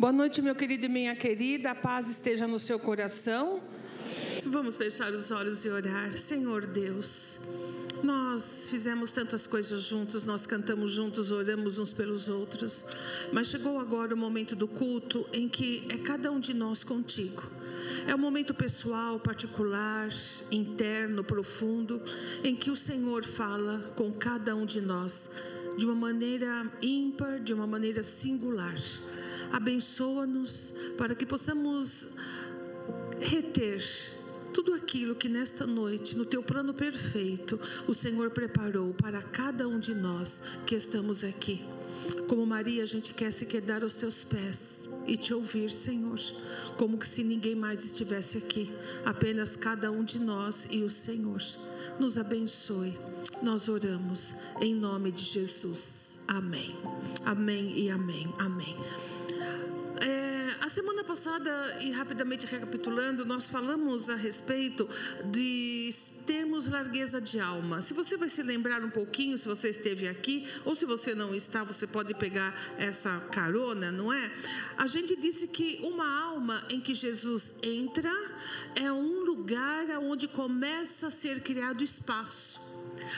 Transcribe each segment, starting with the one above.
Boa noite, meu querido e minha querida. A paz esteja no seu coração. Vamos fechar os olhos e orar. Senhor Deus, nós fizemos tantas coisas juntos, nós cantamos juntos, oramos uns pelos outros, mas chegou agora o momento do culto em que é cada um de nós contigo. É um momento pessoal, particular, interno, profundo, em que o Senhor fala com cada um de nós de uma maneira ímpar, de uma maneira singular. Abençoa-nos para que possamos reter tudo aquilo que nesta noite, no teu plano perfeito, o Senhor preparou para cada um de nós que estamos aqui. Como Maria, a gente quer se quedar aos teus pés e te ouvir, Senhor, como se ninguém mais estivesse aqui, apenas cada um de nós e o Senhor. Nos abençoe. Nós oramos em nome de Jesus. Amém. Amém e amém. Amém. Semana passada, e rapidamente recapitulando, nós falamos a respeito de termos largueza de alma. Se você vai se lembrar um pouquinho, se você esteve aqui, ou se você não está, você pode pegar essa carona, não é? A gente disse que uma alma em que Jesus entra é um lugar onde começa a ser criado espaço.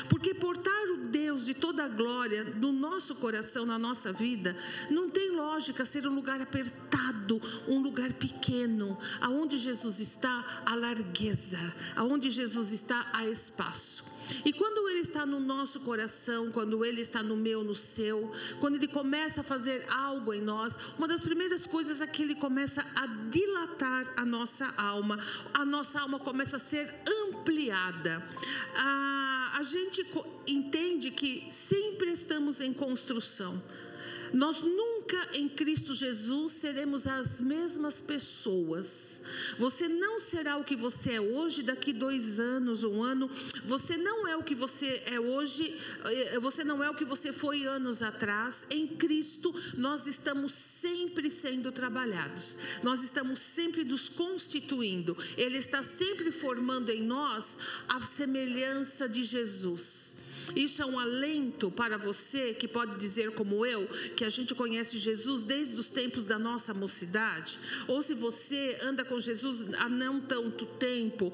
Porque portar o Deus de toda a glória no nosso coração, na nossa vida, não tem lógica ser um lugar apertado, um lugar pequeno. Aonde Jesus está, a largueza. Aonde Jesus está, a espaço. E quando Ele está no nosso coração, quando Ele está no meu, no seu, quando Ele começa a fazer algo em nós, uma das primeiras coisas é que Ele começa a dilatar a nossa alma, a nossa alma começa a ser ampliada. Ah, a gente entende que sempre estamos em construção. Nós nunca em Cristo Jesus seremos as mesmas pessoas você não será o que você é hoje, daqui dois anos, um ano. Você não é o que você é hoje, eh, você não é o que você foi anos atrás. Em Cristo, nós estamos sempre sendo trabalhados, nós estamos sempre nos constituindo. Ele está sempre formando em nós a semelhança de Jesus. Isso é um alento para você que pode dizer, como eu, que a gente conhece Jesus desde os tempos da nossa mocidade, ou se você anda com Jesus há não tanto tempo.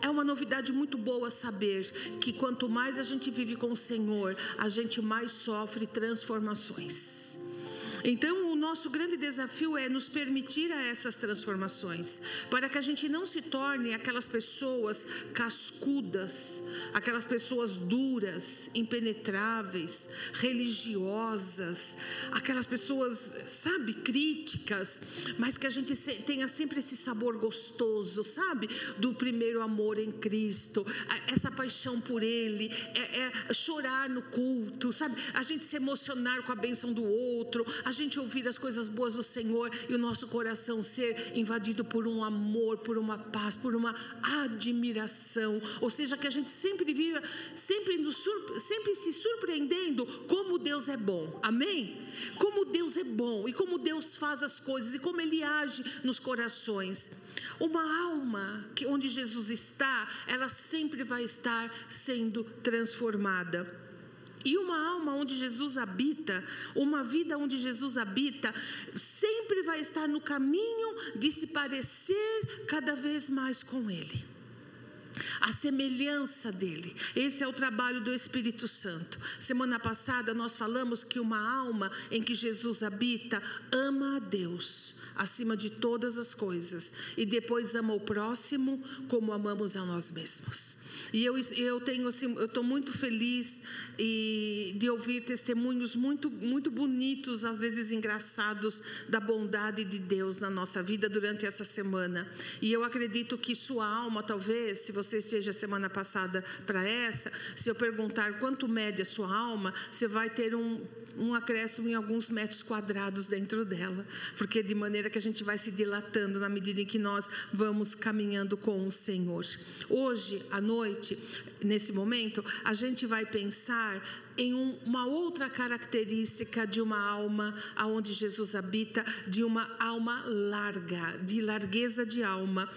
É uma novidade muito boa saber que quanto mais a gente vive com o Senhor, a gente mais sofre transformações. Então, o nosso grande desafio é nos permitir a essas transformações, para que a gente não se torne aquelas pessoas cascudas, aquelas pessoas duras, impenetráveis, religiosas, aquelas pessoas, sabe, críticas, mas que a gente tenha sempre esse sabor gostoso, sabe, do primeiro amor em Cristo, essa paixão por Ele, é, é chorar no culto, sabe, a gente se emocionar com a bênção do outro, a gente ouvir as coisas boas do Senhor e o nosso coração ser invadido por um amor, por uma paz, por uma admiração. Ou seja, que a gente sempre viva, sempre, sempre se surpreendendo como Deus é bom. Amém? Como Deus é bom e como Deus faz as coisas e como Ele age nos corações. Uma alma que onde Jesus está, ela sempre vai estar sendo transformada. E uma alma onde Jesus habita, uma vida onde Jesus habita, sempre vai estar no caminho de se parecer cada vez mais com Ele. A semelhança dele. Esse é o trabalho do Espírito Santo. Semana passada nós falamos que uma alma em que Jesus habita ama a Deus acima de todas as coisas e depois ama o próximo como amamos a nós mesmos. E eu, eu tenho assim, eu estou muito feliz e, de ouvir testemunhos muito, muito bonitos, às vezes engraçados, da bondade de Deus na nossa vida durante essa semana. E eu acredito que sua alma, talvez, se você esteja semana passada para essa, se eu perguntar quanto mede a sua alma, você vai ter um, um acréscimo em alguns metros quadrados dentro dela, porque de maneira que a gente vai se dilatando na medida em que nós vamos caminhando com o Senhor. Hoje à noite noite, nesse momento, a gente vai pensar em um, uma outra característica de uma alma aonde Jesus habita, de uma alma larga, de largueza de alma.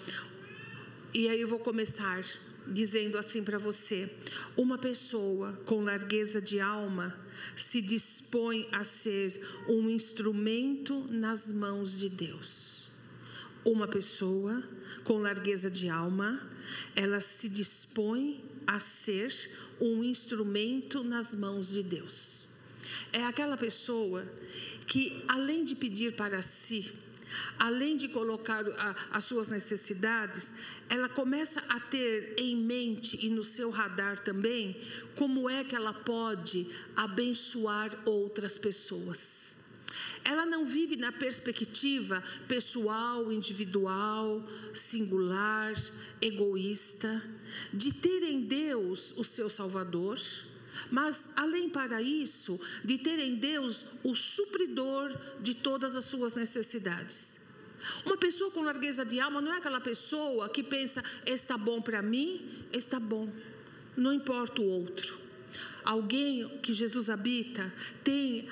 E aí eu vou começar dizendo assim para você: uma pessoa com largueza de alma se dispõe a ser um instrumento nas mãos de Deus. Uma pessoa com largueza de alma, ela se dispõe a ser um instrumento nas mãos de Deus. É aquela pessoa que, além de pedir para si, além de colocar a, as suas necessidades, ela começa a ter em mente e no seu radar também como é que ela pode abençoar outras pessoas. Ela não vive na perspectiva pessoal, individual, singular, egoísta, de ter em Deus o seu Salvador, mas além para isso, de ter em Deus o supridor de todas as suas necessidades. Uma pessoa com largueza de alma não é aquela pessoa que pensa, está bom para mim, está bom, não importa o outro. Alguém que Jesus habita tem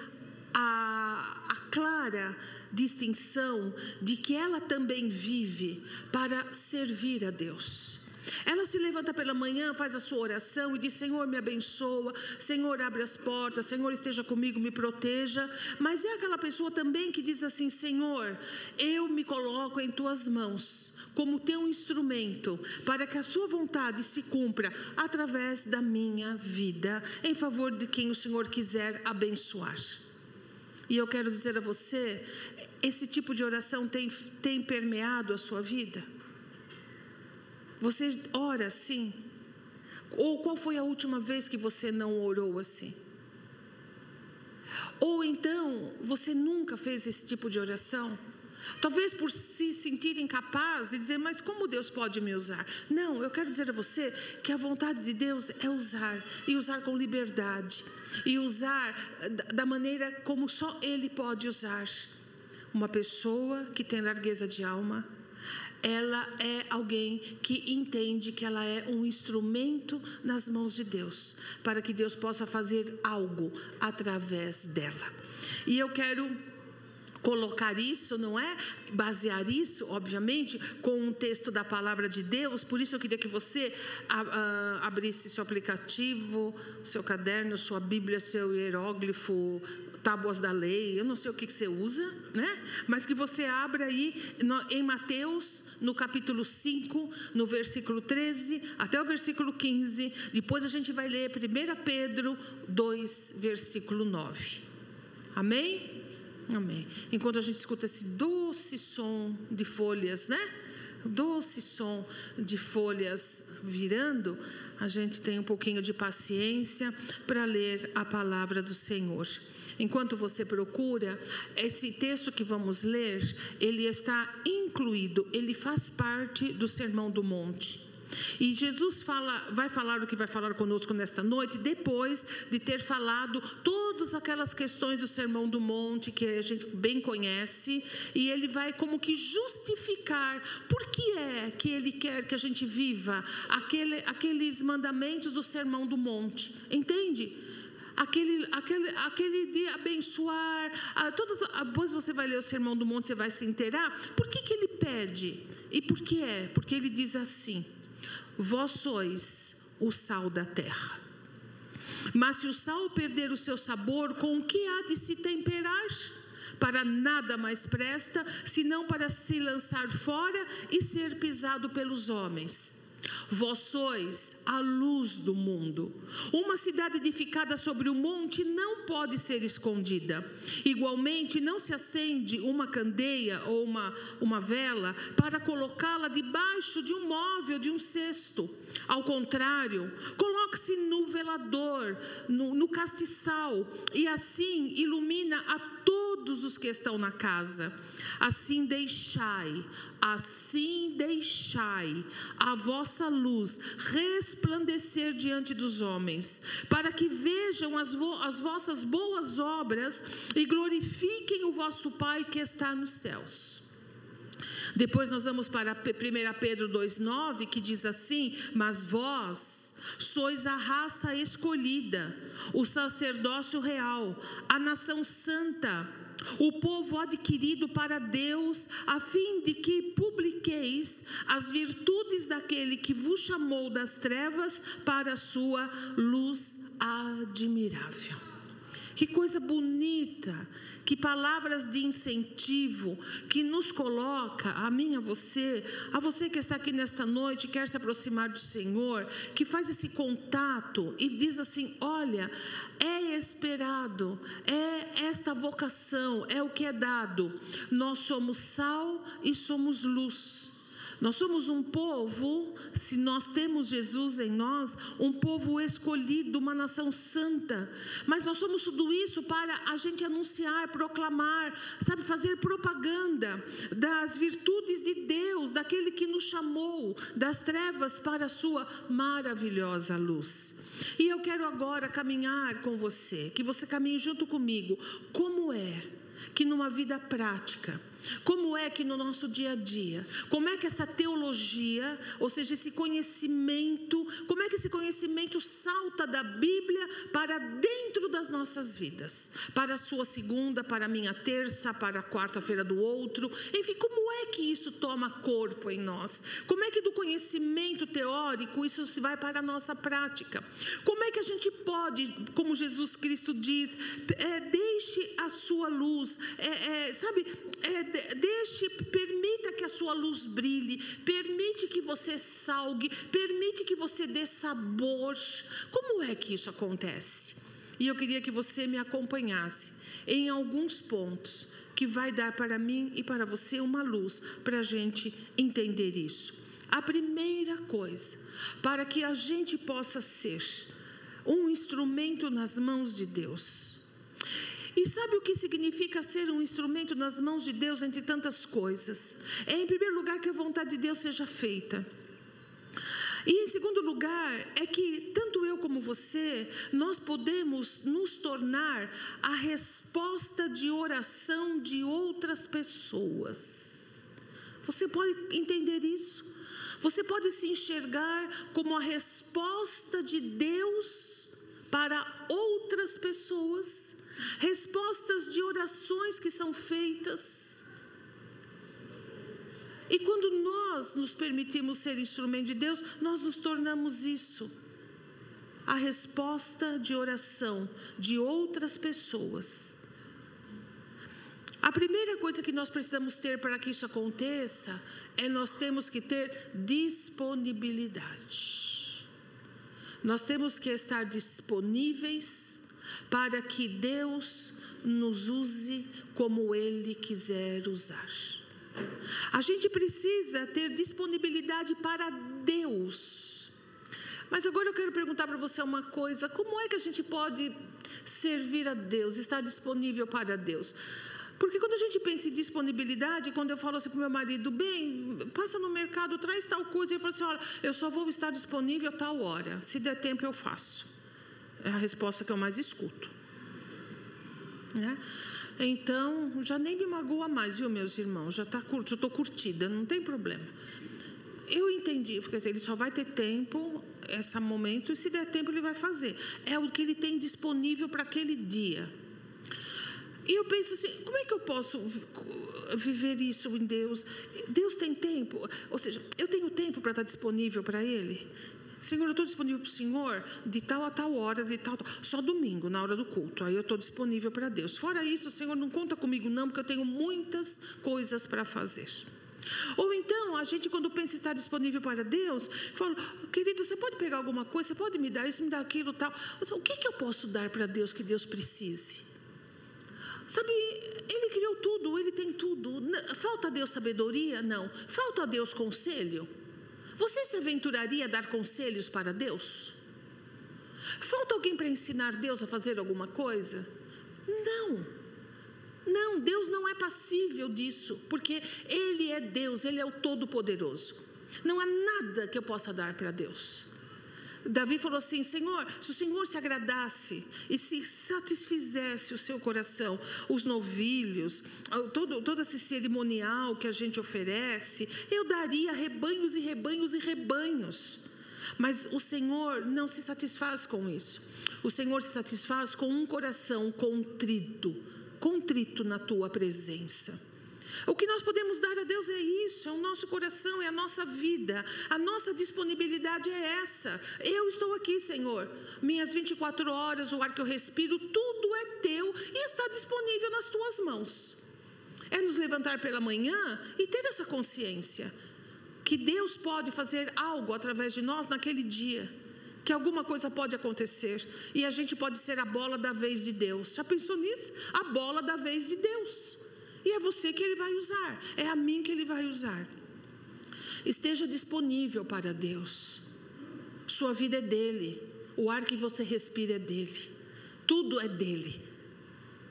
a, a clara distinção de que ela também vive para servir a Deus. Ela se levanta pela manhã, faz a sua oração e diz: Senhor, me abençoa, Senhor, abre as portas, Senhor, esteja comigo, me proteja. Mas é aquela pessoa também que diz assim: Senhor, eu me coloco em tuas mãos como teu instrumento para que a sua vontade se cumpra através da minha vida, em favor de quem o Senhor quiser abençoar. E eu quero dizer a você: esse tipo de oração tem, tem permeado a sua vida? Você ora assim? Ou qual foi a última vez que você não orou assim? Ou então, você nunca fez esse tipo de oração? Talvez por se sentir incapaz de dizer, mas como Deus pode me usar? Não, eu quero dizer a você que a vontade de Deus é usar, e usar com liberdade, e usar da maneira como só Ele pode usar. Uma pessoa que tem largueza de alma, ela é alguém que entende que ela é um instrumento nas mãos de Deus, para que Deus possa fazer algo através dela. E eu quero colocar isso, não é? Basear isso, obviamente, com um texto da palavra de Deus. Por isso eu queria que você abrisse seu aplicativo, seu caderno, sua Bíblia, seu hieróglifo, tábuas da lei, eu não sei o que, você usa, né? Mas que você abra aí em Mateus no capítulo 5, no versículo 13 até o versículo 15. Depois a gente vai ler 1 Pedro 2, versículo 9. Amém? Amém. Enquanto a gente escuta esse doce som de folhas, né? Doce som de folhas virando, a gente tem um pouquinho de paciência para ler a palavra do Senhor enquanto você procura, esse texto que vamos ler, ele está incluído, ele faz parte do Sermão do Monte. E Jesus fala, vai falar o que vai falar conosco nesta noite, depois de ter falado todas aquelas questões do Sermão do Monte que a gente bem conhece, e ele vai como que justificar por que é que ele quer que a gente viva aquele, aqueles mandamentos do Sermão do Monte, entende? aquele, aquele, aquele dia abençoar. Ah, todas, depois você vai ler o Sermão do Monte, você vai se inteirar. Por que, que ele pede? E por que é? Porque ele diz assim: Vós sois o sal da terra. Mas se o sal perder o seu sabor, com o que há de se temperar? Para nada mais presta, senão para se lançar fora e ser pisado pelos homens. Vós sois a luz do mundo. Uma cidade edificada sobre o monte não pode ser escondida. Igualmente, não se acende uma candeia ou uma, uma vela para colocá-la debaixo de um móvel, de um cesto. Ao contrário, coloque-se no velador, no, no castiçal, e assim ilumina a todos os que estão na casa. Assim deixai, assim deixai a vossa luz resplandecer diante dos homens, para que vejam as, vo as vossas boas obras e glorifiquem o vosso Pai que está nos céus. Depois nós vamos para 1 Pedro 2,9, que diz assim: Mas vós sois a raça escolhida, o sacerdócio real, a nação santa o povo adquirido para Deus, a fim de que publiqueis as virtudes daquele que vos chamou das trevas para a sua luz admirável. Que coisa bonita que palavras de incentivo que nos coloca, a mim, a você, a você que está aqui nesta noite, quer se aproximar do Senhor, que faz esse contato e diz assim: olha, é esperado, é esta vocação, é o que é dado. Nós somos sal e somos luz. Nós somos um povo, se nós temos Jesus em nós, um povo escolhido, uma nação santa. Mas nós somos tudo isso para a gente anunciar, proclamar, sabe, fazer propaganda das virtudes de Deus, daquele que nos chamou das trevas para a sua maravilhosa luz. E eu quero agora caminhar com você, que você caminhe junto comigo. Como é que numa vida prática, como é que no nosso dia a dia, como é que essa teologia, ou seja, esse conhecimento, como é que esse conhecimento salta da Bíblia para dentro das nossas vidas? Para a sua segunda, para a minha terça, para a quarta-feira do outro. Enfim, como é que isso toma corpo em nós? Como é que do conhecimento teórico isso se vai para a nossa prática? Como é que a gente pode, como Jesus Cristo diz, é, deixe a sua luz, é, é, sabe, é, deixe, permita que a sua luz brilhe, permite que você salgue, permite que você dê sabor. Como é que isso acontece? E eu queria que você me acompanhasse em alguns pontos que vai dar para mim e para você uma luz para a gente entender isso. A primeira coisa, para que a gente possa ser um instrumento nas mãos de Deus e sabe o que significa ser um instrumento nas mãos de Deus entre tantas coisas? É, em primeiro lugar, que a vontade de Deus seja feita. E em segundo lugar, é que tanto eu como você, nós podemos nos tornar a resposta de oração de outras pessoas. Você pode entender isso? Você pode se enxergar como a resposta de Deus para outras pessoas respostas de orações que são feitas. E quando nós nos permitimos ser instrumento de Deus, nós nos tornamos isso. A resposta de oração de outras pessoas. A primeira coisa que nós precisamos ter para que isso aconteça é nós temos que ter disponibilidade. Nós temos que estar disponíveis para que Deus nos use como Ele quiser usar. A gente precisa ter disponibilidade para Deus. Mas agora eu quero perguntar para você uma coisa: como é que a gente pode servir a Deus, estar disponível para Deus? Porque quando a gente pensa em disponibilidade, quando eu falo assim para o meu marido, bem, passa no mercado, traz tal coisa, ele fala assim: olha, eu só vou estar disponível a tal hora, se der tempo eu faço. É a resposta que eu mais escuto. Né? Então, já nem me magoa mais, viu, meus irmãos? Já tá, já estou curtida, não tem problema. Eu entendi, quer dizer, ele só vai ter tempo, esse momento, e se der tempo, ele vai fazer. É o que ele tem disponível para aquele dia. E eu penso assim: como é que eu posso viver isso em Deus? Deus tem tempo, ou seja, eu tenho tempo para estar disponível para Ele. Senhor, eu estou disponível para o Senhor de tal a tal hora, de tal, só domingo, na hora do culto. Aí eu estou disponível para Deus. Fora isso, Senhor, não conta comigo, não, porque eu tenho muitas coisas para fazer. Ou então, a gente, quando pensa estar disponível para Deus, fala, querido, você pode pegar alguma coisa, você pode me dar isso, me dar aquilo, tal. O que, que eu posso dar para Deus que Deus precise? Sabe, Ele criou tudo, Ele tem tudo. Falta a Deus sabedoria? Não. Falta a Deus conselho? Você se aventuraria a dar conselhos para Deus? Falta alguém para ensinar Deus a fazer alguma coisa? Não. Não, Deus não é passível disso, porque Ele é Deus, Ele é o Todo-Poderoso. Não há nada que eu possa dar para Deus. Davi falou assim: Senhor, se o Senhor se agradasse e se satisfizesse o seu coração, os novilhos, todo, todo esse cerimonial que a gente oferece, eu daria rebanhos e rebanhos e rebanhos. Mas o Senhor não se satisfaz com isso. O Senhor se satisfaz com um coração contrito, contrito na tua presença. O que nós podemos dar a Deus é isso, é o nosso coração, é a nossa vida, a nossa disponibilidade é essa. Eu estou aqui, Senhor, minhas 24 horas, o ar que eu respiro, tudo é teu e está disponível nas tuas mãos. É nos levantar pela manhã e ter essa consciência que Deus pode fazer algo através de nós naquele dia que alguma coisa pode acontecer e a gente pode ser a bola da vez de Deus. Já pensou nisso? A bola da vez de Deus. E é você que ele vai usar, é a mim que ele vai usar. Esteja disponível para Deus. Sua vida é dele, o ar que você respira é dele, tudo é dele.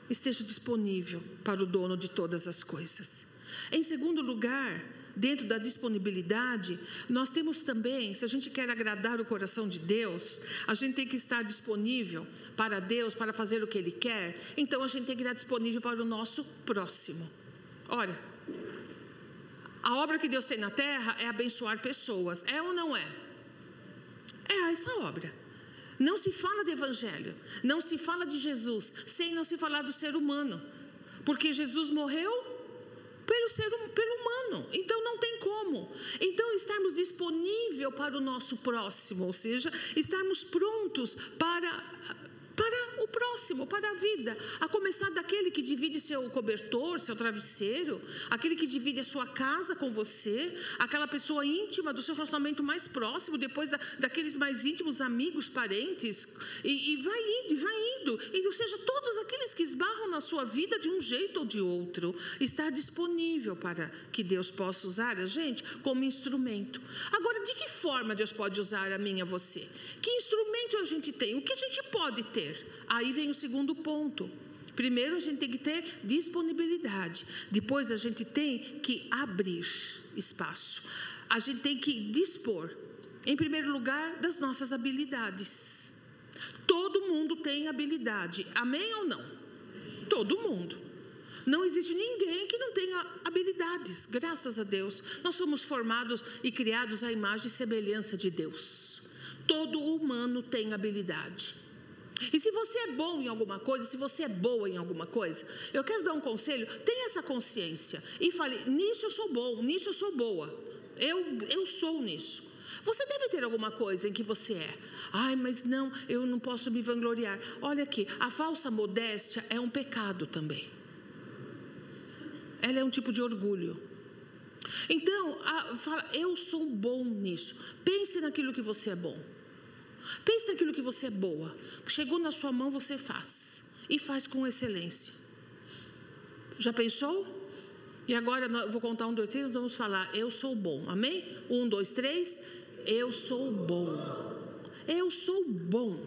Esteja disponível para o dono de todas as coisas. Em segundo lugar, dentro da disponibilidade, nós temos também, se a gente quer agradar o coração de Deus, a gente tem que estar disponível para Deus, para fazer o que Ele quer, então a gente tem que estar disponível para o nosso próximo. Olha, a obra que Deus tem na terra é abençoar pessoas, é ou não é? É essa obra. Não se fala de evangelho, não se fala de Jesus, sem não se falar do ser humano, porque Jesus morreu pelo ser pelo humano. Então não tem como. Então estarmos disponível para o nosso próximo, ou seja, estarmos prontos para para o próximo, para a vida. A começar daquele que divide seu cobertor, seu travesseiro, aquele que divide a sua casa com você, aquela pessoa íntima do seu relacionamento mais próximo, depois da, daqueles mais íntimos amigos, parentes, e, e vai indo, e vai indo. E, ou seja, todos aqueles que esbarram na sua vida de um jeito ou de outro, estar disponível para que Deus possa usar a gente como instrumento. Agora, de que forma Deus pode usar a mim e a você? Que instrumento a gente tem? O que a gente pode ter? Aí vem o segundo ponto. Primeiro a gente tem que ter disponibilidade. Depois a gente tem que abrir espaço. A gente tem que dispor, em primeiro lugar, das nossas habilidades. Todo mundo tem habilidade. Amém ou não? Todo mundo. Não existe ninguém que não tenha habilidades, graças a Deus. Nós somos formados e criados à imagem e semelhança de Deus. Todo humano tem habilidade. E se você é bom em alguma coisa, se você é boa em alguma coisa, eu quero dar um conselho: tenha essa consciência e fale: nisso eu sou bom, nisso eu sou boa, eu, eu sou nisso. Você deve ter alguma coisa em que você é. Ai, mas não, eu não posso me vangloriar. Olha aqui, a falsa modéstia é um pecado também. Ela é um tipo de orgulho. Então, a, fala, eu sou bom nisso. Pense naquilo que você é bom. Pense naquilo que você é boa. Chegou na sua mão, você faz. E faz com excelência. Já pensou? E agora eu vou contar um, dois, três, vamos falar. Eu sou bom. Amém? Um, dois, três. Eu sou bom. Eu sou bom.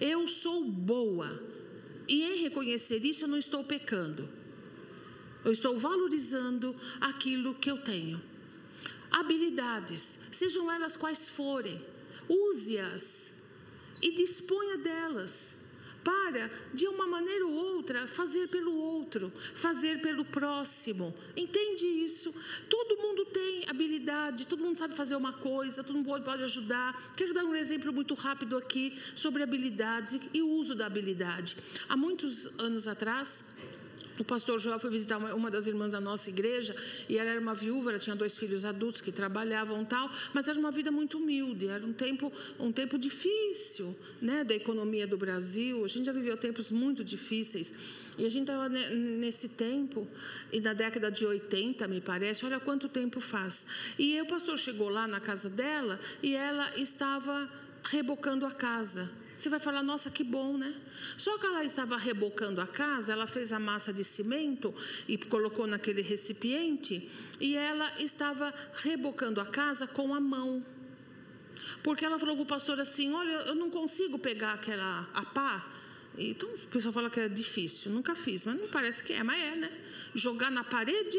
Eu sou boa. E em reconhecer isso, eu não estou pecando. Eu estou valorizando aquilo que eu tenho. Habilidades, sejam elas quais forem use-as e disponha delas para, de uma maneira ou outra, fazer pelo outro, fazer pelo próximo. Entende isso? Todo mundo tem habilidade, todo mundo sabe fazer uma coisa, todo mundo pode ajudar. Quero dar um exemplo muito rápido aqui sobre habilidades e o uso da habilidade. Há muitos anos atrás, o pastor Joel foi visitar uma, uma, das irmãs da nossa igreja e ela era uma viúva, ela tinha dois filhos adultos que trabalhavam tal, mas era uma vida muito humilde, era um tempo, um tempo difícil né, da economia do Brasil. A gente já viveu tempos muito difíceis e a gente estava nesse tempo, e na década de 80, me parece, olha quanto tempo faz. E o pastor chegou lá na casa dela e ela estava rebocando a casa. Você vai falar, nossa, que bom, né? Só que ela estava rebocando a casa, ela fez a massa de cimento e colocou naquele recipiente, e ela estava rebocando a casa com a mão. Porque ela falou para o pastor assim: Olha, eu não consigo pegar aquela a pá. Então o pessoal fala que é difícil, nunca fiz, mas não parece que é, mas é, né? Jogar na parede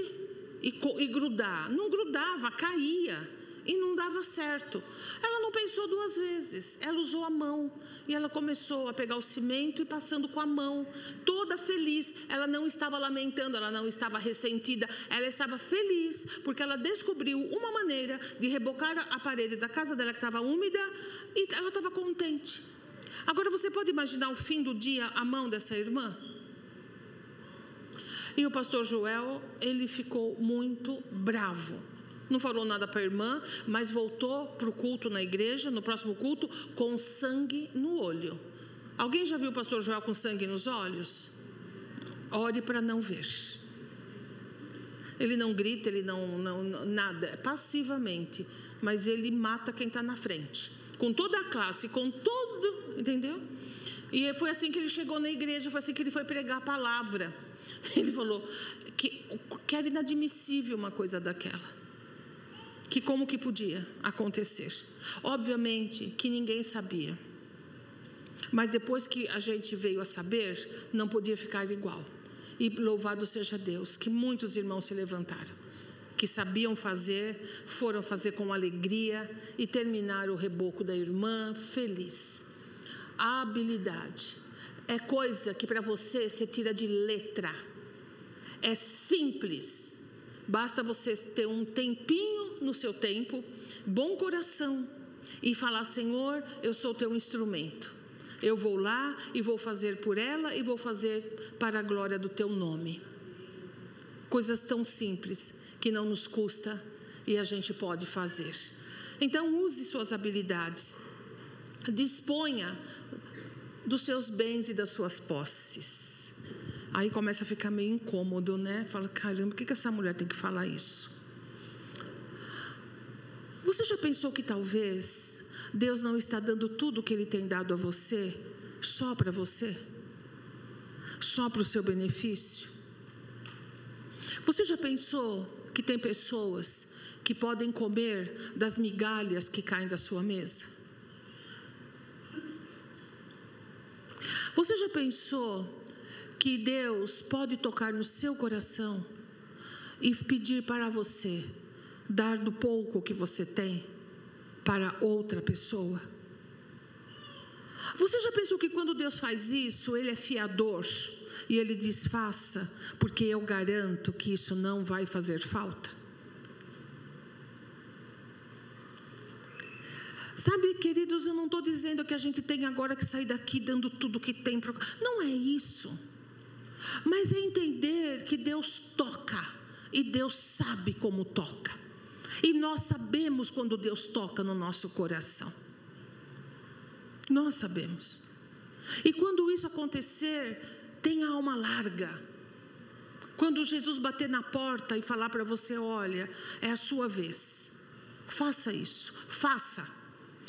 e, e grudar. Não grudava, caía e não dava certo. Ela não pensou duas vezes, ela usou a mão e ela começou a pegar o cimento e passando com a mão, toda feliz. Ela não estava lamentando, ela não estava ressentida, ela estava feliz porque ela descobriu uma maneira de rebocar a parede da casa dela que estava úmida e ela estava contente. Agora você pode imaginar o fim do dia a mão dessa irmã? E o pastor Joel, ele ficou muito bravo. Não falou nada para a irmã, mas voltou para o culto na igreja, no próximo culto, com sangue no olho. Alguém já viu o pastor Joel com sangue nos olhos? Ore para não ver. Ele não grita, ele não, não, não nada, é passivamente, mas ele mata quem está na frente, com toda a classe, com todo, entendeu? E foi assim que ele chegou na igreja, foi assim que ele foi pregar a palavra. Ele falou que, que era inadmissível uma coisa daquela. Que como que podia acontecer? Obviamente que ninguém sabia. Mas depois que a gente veio a saber, não podia ficar igual. E louvado seja Deus, que muitos irmãos se levantaram, que sabiam fazer, foram fazer com alegria e terminaram o reboco da irmã feliz. A habilidade é coisa que para você você tira de letra. É simples. Basta você ter um tempinho no seu tempo, bom coração e falar: Senhor, eu sou teu instrumento. Eu vou lá e vou fazer por ela e vou fazer para a glória do teu nome. Coisas tão simples que não nos custa e a gente pode fazer. Então, use suas habilidades. Disponha dos seus bens e das suas posses. Aí começa a ficar meio incômodo, né? Fala, caramba, por que, que essa mulher tem que falar isso? Você já pensou que talvez Deus não está dando tudo o que Ele tem dado a você só para você? Só para o seu benefício? Você já pensou que tem pessoas que podem comer das migalhas que caem da sua mesa? Você já pensou que Deus pode tocar no seu coração e pedir para você dar do pouco que você tem? para outra pessoa. Você já pensou que quando Deus faz isso, Ele é fiador e Ele diz: faça, porque eu garanto que isso não vai fazer falta? Sabe, queridos, eu não estou dizendo que a gente tem agora que sair daqui dando tudo que tem. Pra... Não é isso. Mas é entender que Deus toca e Deus sabe como toca. E nós sabemos quando Deus toca no nosso coração. Nós sabemos. E quando isso acontecer, tenha alma larga. Quando Jesus bater na porta e falar para você: olha, é a sua vez. Faça isso, faça.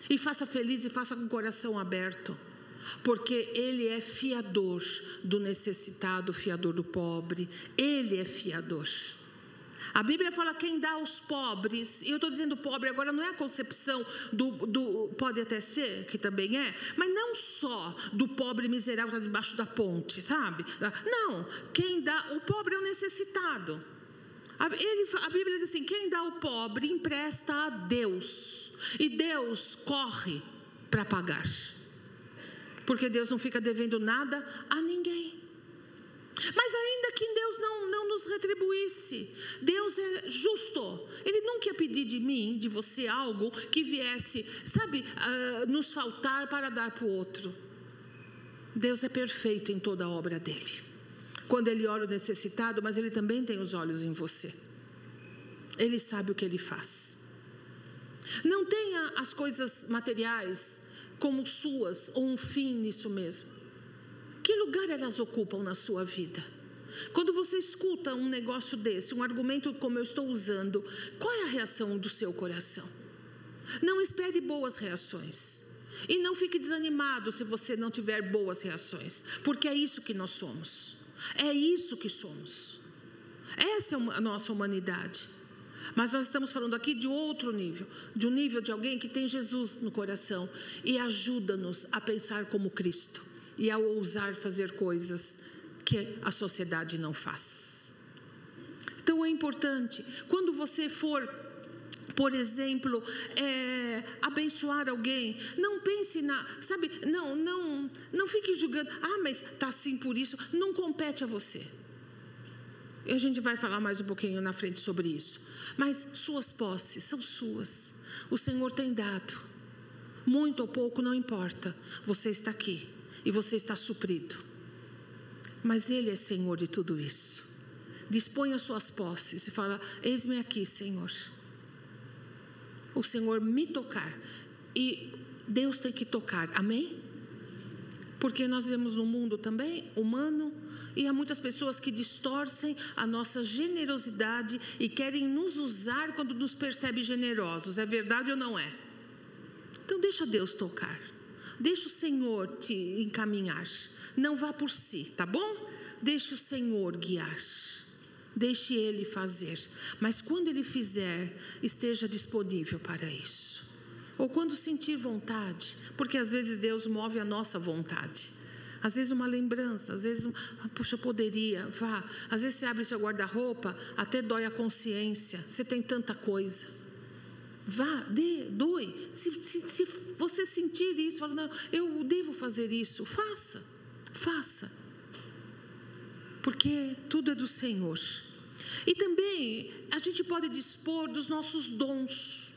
E faça feliz e faça com o coração aberto. Porque Ele é fiador do necessitado, fiador do pobre. Ele é fiador. A Bíblia fala quem dá aos pobres, e eu estou dizendo pobre agora não é a concepção do, do, pode até ser, que também é, mas não só do pobre miserável que está debaixo da ponte, sabe? Não, quem dá, o pobre é o necessitado. A, ele, a Bíblia diz assim: quem dá ao pobre empresta a Deus, e Deus corre para pagar, porque Deus não fica devendo nada a ninguém. Mas ainda que Deus não, não nos retribuísse, Deus é justo. Ele nunca ia pedir de mim, de você, algo que viesse, sabe, uh, nos faltar para dar para o outro. Deus é perfeito em toda a obra dele. Quando ele olha o necessitado, mas ele também tem os olhos em você. Ele sabe o que ele faz. Não tenha as coisas materiais como suas ou um fim nisso mesmo. Que lugar elas ocupam na sua vida? Quando você escuta um negócio desse, um argumento como eu estou usando, qual é a reação do seu coração? Não espere boas reações. E não fique desanimado se você não tiver boas reações, porque é isso que nós somos. É isso que somos. Essa é a nossa humanidade. Mas nós estamos falando aqui de outro nível, de um nível de alguém que tem Jesus no coração e ajuda-nos a pensar como Cristo e a ousar fazer coisas que a sociedade não faz. Então é importante, quando você for por exemplo, é, abençoar alguém, não pense na, sabe, não, não, não fique julgando, ah, mas está assim por isso, não compete a você. E a gente vai falar mais um pouquinho na frente sobre isso. Mas suas posses são suas. O Senhor tem dado. Muito ou pouco, não importa. Você está aqui e você está suprido. Mas Ele é Senhor de tudo isso. dispõe as suas posses e fala: Eis-me aqui, Senhor. O Senhor me tocar. E Deus tem que tocar, amém? Porque nós vemos no mundo também humano e há muitas pessoas que distorcem a nossa generosidade e querem nos usar quando nos percebe generosos. É verdade ou não é? Então deixa Deus tocar. Deixa o Senhor te encaminhar. Não vá por si, tá bom? Deixe o Senhor guiar. Deixe Ele fazer. Mas quando Ele fizer, esteja disponível para isso. Ou quando sentir vontade, porque às vezes Deus move a nossa vontade. Às vezes uma lembrança, às vezes, ah, puxa, poderia, vá. Às vezes você abre seu guarda-roupa, até dói a consciência. Você tem tanta coisa. Vá, dê, doe. Se, se, se você sentir isso, fala, não, eu devo fazer isso, faça, faça porque tudo é do Senhor. E também a gente pode dispor dos nossos dons.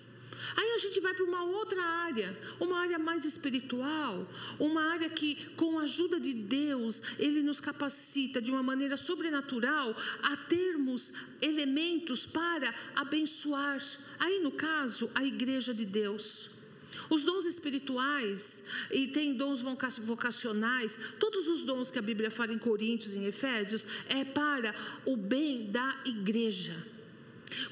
Aí a gente vai para uma outra área, uma área mais espiritual, uma área que, com a ajuda de Deus, Ele nos capacita de uma maneira sobrenatural a termos elementos para abençoar. Aí, no caso, a igreja de Deus. Os dons espirituais e tem dons vocacionais, todos os dons que a Bíblia fala em Coríntios, em Efésios, é para o bem da igreja.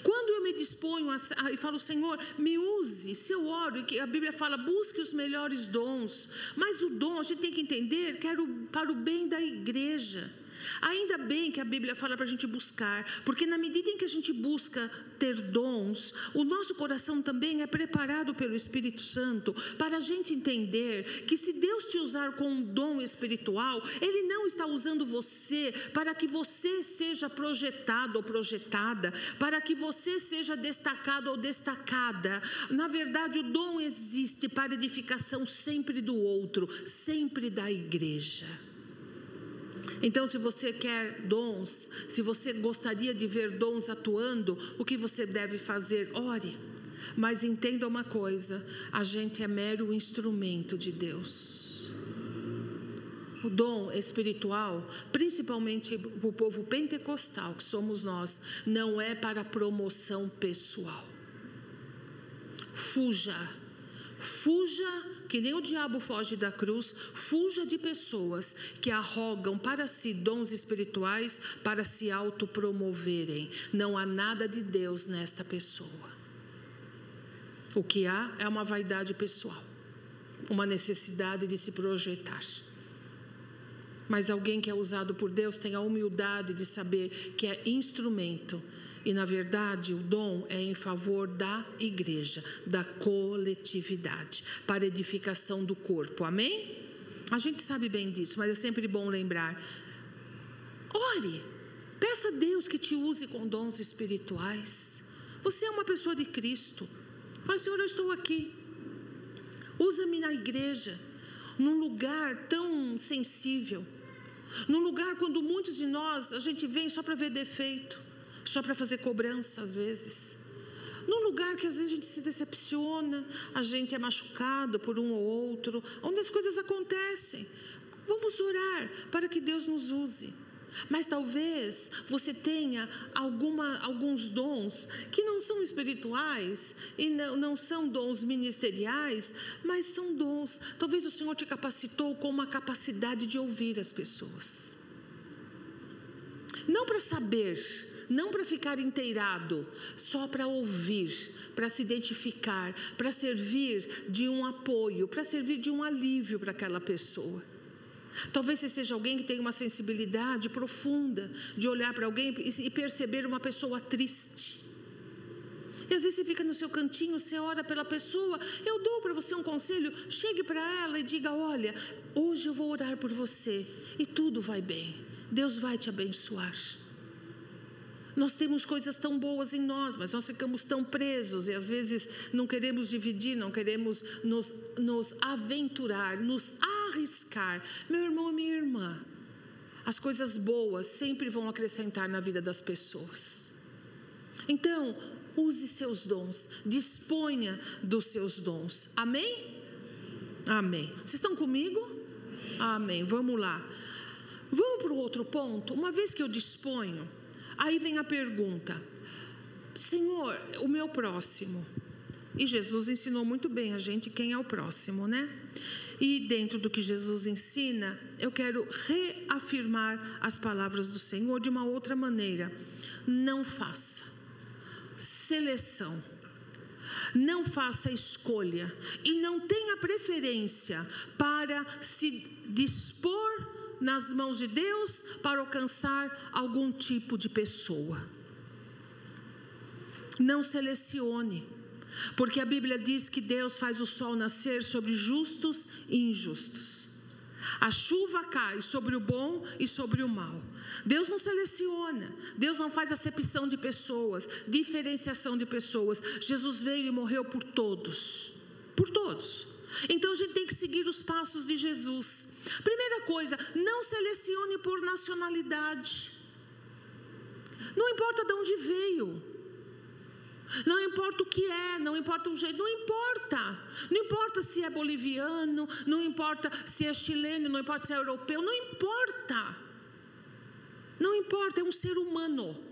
Quando eu me disponho a, a, e falo, Senhor, me use, se eu oro, que a Bíblia fala, busque os melhores dons, mas o dom a gente tem que entender que era o, para o bem da igreja. Ainda bem que a Bíblia fala para a gente buscar, porque na medida em que a gente busca ter dons, o nosso coração também é preparado pelo Espírito Santo para a gente entender que se Deus te usar com um dom espiritual, Ele não está usando você para que você seja projetado ou projetada, para que você seja destacado ou destacada. Na verdade, o dom existe para edificação sempre do outro, sempre da igreja. Então, se você quer dons, se você gostaria de ver dons atuando, o que você deve fazer? Ore. Mas entenda uma coisa: a gente é mero instrumento de Deus. O dom espiritual, principalmente o povo pentecostal, que somos nós, não é para promoção pessoal. Fuja, fuja que nem o diabo foge da cruz, fuja de pessoas que arrogam para si dons espirituais para se autopromoverem. Não há nada de Deus nesta pessoa. O que há é uma vaidade pessoal, uma necessidade de se projetar. Mas alguém que é usado por Deus tem a humildade de saber que é instrumento e na verdade, o dom é em favor da igreja, da coletividade, para edificação do corpo. Amém? A gente sabe bem disso, mas é sempre bom lembrar. Ore, peça a Deus que te use com dons espirituais. Você é uma pessoa de Cristo. Fala, Senhor, eu estou aqui. Usa-me na igreja, num lugar tão sensível, num lugar quando muitos de nós a gente vem só para ver defeito só para fazer cobrança às vezes. Num lugar que às vezes a gente se decepciona, a gente é machucado por um ou outro, onde as coisas acontecem. Vamos orar para que Deus nos use. Mas talvez você tenha alguma, alguns dons que não são espirituais e não, não são dons ministeriais, mas são dons. Talvez o Senhor te capacitou com uma capacidade de ouvir as pessoas. Não para saber, não para ficar inteirado, só para ouvir, para se identificar, para servir de um apoio, para servir de um alívio para aquela pessoa. Talvez você seja alguém que tem uma sensibilidade profunda de olhar para alguém e perceber uma pessoa triste. E às vezes você fica no seu cantinho, você ora pela pessoa. Eu dou para você um conselho, chegue para ela e diga: Olha, hoje eu vou orar por você e tudo vai bem. Deus vai te abençoar. Nós temos coisas tão boas em nós, mas nós ficamos tão presos e às vezes não queremos dividir, não queremos nos, nos aventurar, nos arriscar. Meu irmão e minha irmã, as coisas boas sempre vão acrescentar na vida das pessoas. Então, use seus dons, disponha dos seus dons. Amém? Amém. Vocês estão comigo? Amém. Vamos lá. Vamos para o outro ponto. Uma vez que eu disponho, Aí vem a pergunta: Senhor, o meu próximo. E Jesus ensinou muito bem a gente quem é o próximo, né? E dentro do que Jesus ensina, eu quero reafirmar as palavras do Senhor de uma outra maneira. Não faça seleção. Não faça escolha e não tenha preferência para se dispor nas mãos de Deus para alcançar algum tipo de pessoa. Não selecione, porque a Bíblia diz que Deus faz o sol nascer sobre justos e injustos. A chuva cai sobre o bom e sobre o mal. Deus não seleciona, Deus não faz acepção de pessoas, diferenciação de pessoas. Jesus veio e morreu por todos, por todos. Então a gente tem que seguir os passos de Jesus. Primeira coisa, não selecione por nacionalidade. Não importa de onde veio. Não importa o que é, não importa o jeito, não importa. Não importa se é boliviano, não importa se é chileno, não importa se é europeu, não importa. Não importa, é um ser humano.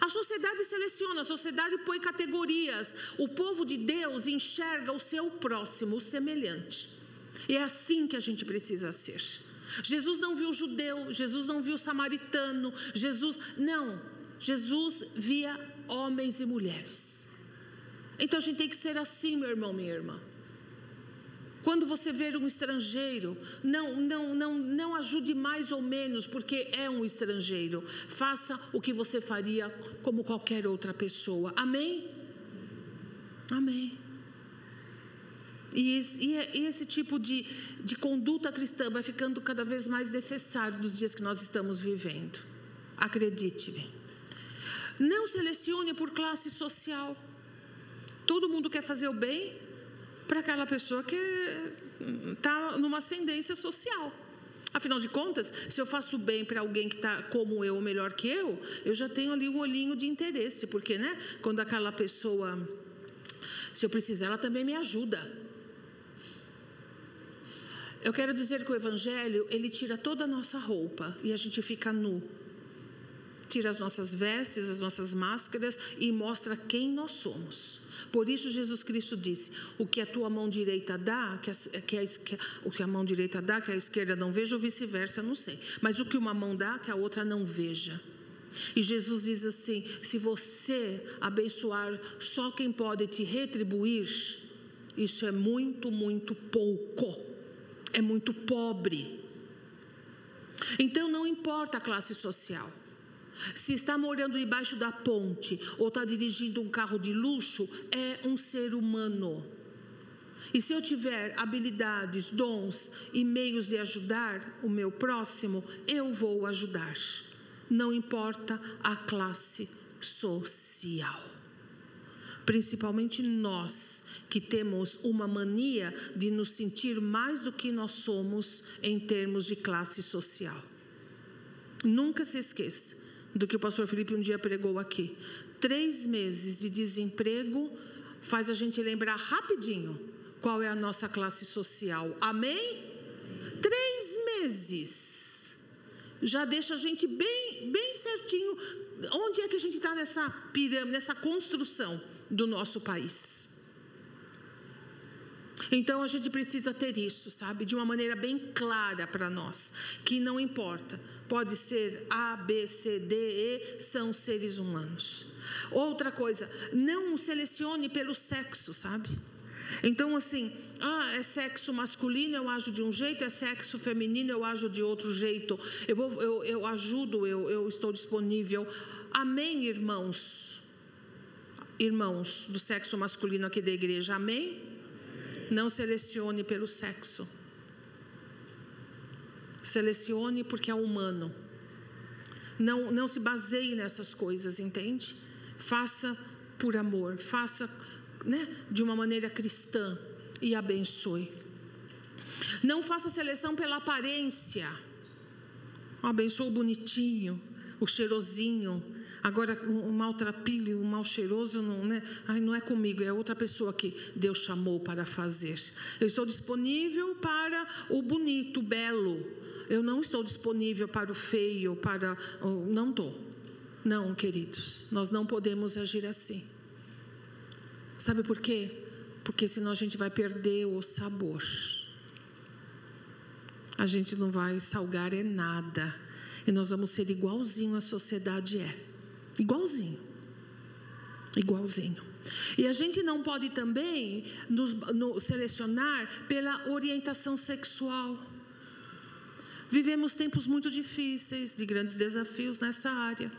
A sociedade seleciona, a sociedade põe categorias. O povo de Deus enxerga o seu próximo, o semelhante. E é assim que a gente precisa ser. Jesus não viu judeu, Jesus não viu samaritano, Jesus. Não. Jesus via homens e mulheres. Então a gente tem que ser assim, meu irmão, minha irmã. Quando você ver um estrangeiro, não, não, não, não ajude mais ou menos porque é um estrangeiro. Faça o que você faria como qualquer outra pessoa. Amém? Amém. E esse, e esse tipo de, de conduta cristã vai ficando cada vez mais necessário nos dias que nós estamos vivendo. Acredite-me. Não selecione por classe social. Todo mundo quer fazer o bem para aquela pessoa que está numa ascendência social. Afinal de contas, se eu faço bem para alguém que está como eu ou melhor que eu, eu já tenho ali um olhinho de interesse, porque, né? Quando aquela pessoa, se eu precisar, ela também me ajuda. Eu quero dizer que o Evangelho ele tira toda a nossa roupa e a gente fica nu tira as nossas vestes, as nossas máscaras e mostra quem nós somos. Por isso Jesus Cristo disse: o que a tua mão direita dá, que a, que a, o que a mão direita dá, que a esquerda não veja, ou vice-versa, não sei. Mas o que uma mão dá, que a outra não veja. E Jesus diz assim: se você abençoar só quem pode te retribuir, isso é muito, muito pouco, é muito pobre. Então não importa a classe social. Se está morando debaixo da ponte ou está dirigindo um carro de luxo, é um ser humano. E se eu tiver habilidades, dons e meios de ajudar o meu próximo, eu vou ajudar. Não importa a classe social. Principalmente nós que temos uma mania de nos sentir mais do que nós somos em termos de classe social. Nunca se esqueça do que o pastor Felipe um dia pregou aqui. Três meses de desemprego faz a gente lembrar rapidinho qual é a nossa classe social. Amém? Três meses já deixa a gente bem, bem certinho onde é que a gente está nessa pirâmide, nessa construção do nosso país. Então a gente precisa ter isso, sabe, de uma maneira bem clara para nós, que não importa Pode ser A, B, C, D, E, são seres humanos. Outra coisa, não selecione pelo sexo, sabe? Então, assim, ah, é sexo masculino, eu ajo de um jeito, é sexo feminino, eu ajo de outro jeito. Eu, vou, eu, eu ajudo, eu, eu estou disponível. Amém, irmãos? Irmãos do sexo masculino aqui da igreja, amém? Não selecione pelo sexo. Selecione porque é humano. Não, não se baseie nessas coisas, entende? Faça por amor, faça né, de uma maneira cristã e abençoe. Não faça seleção pela aparência. Abençoe o bonitinho, o cheirosinho. Agora, um maltrapilho, um mal cheiroso, não, né? Ai, não é comigo, é outra pessoa que Deus chamou para fazer. Eu estou disponível para o bonito, o belo, eu não estou disponível para o feio, para. Não estou. Não, queridos, nós não podemos agir assim. Sabe por quê? Porque senão a gente vai perder o sabor. A gente não vai salgar é nada. E nós vamos ser igualzinho a sociedade é. Igualzinho. Igualzinho. E a gente não pode também nos, no, selecionar pela orientação sexual. Vivemos tempos muito difíceis, de grandes desafios nessa área.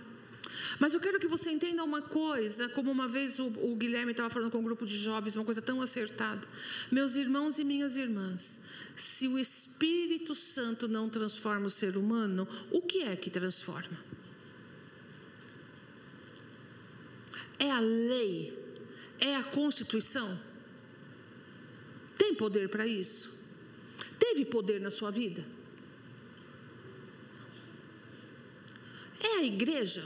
Mas eu quero que você entenda uma coisa, como uma vez o, o Guilherme estava falando com um grupo de jovens, uma coisa tão acertada. Meus irmãos e minhas irmãs, se o Espírito Santo não transforma o ser humano, o que é que transforma? É a lei? É a Constituição? Tem poder para isso? Teve poder na sua vida? É a igreja?